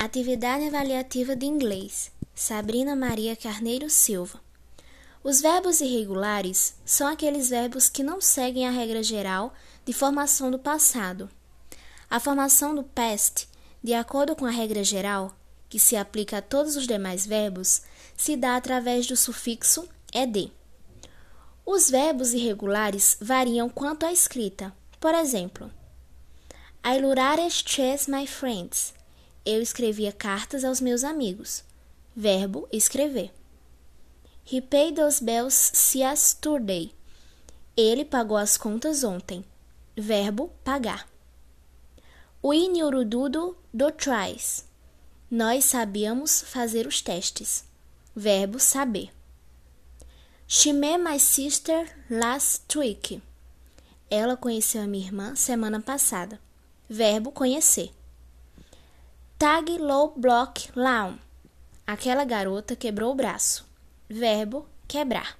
Atividade avaliativa de inglês. Sabrina Maria Carneiro Silva. Os verbos irregulares são aqueles verbos que não seguem a regra geral de formação do passado. A formação do past, de acordo com a regra geral, que se aplica a todos os demais verbos, se dá através do sufixo ed. Os verbos irregulares variam quanto à escrita. Por exemplo, I lurares chess my friends. Eu escrevia cartas aos meus amigos. Verbo escrever. He paid those bills yesterday. Ele pagou as contas ontem. Verbo pagar. We knew do tries. Nós sabíamos fazer os testes. Verbo saber. She met my sister last week. Ela conheceu a minha irmã semana passada. Verbo conhecer. Tag low block lawn. Aquela garota quebrou o braço. Verbo quebrar.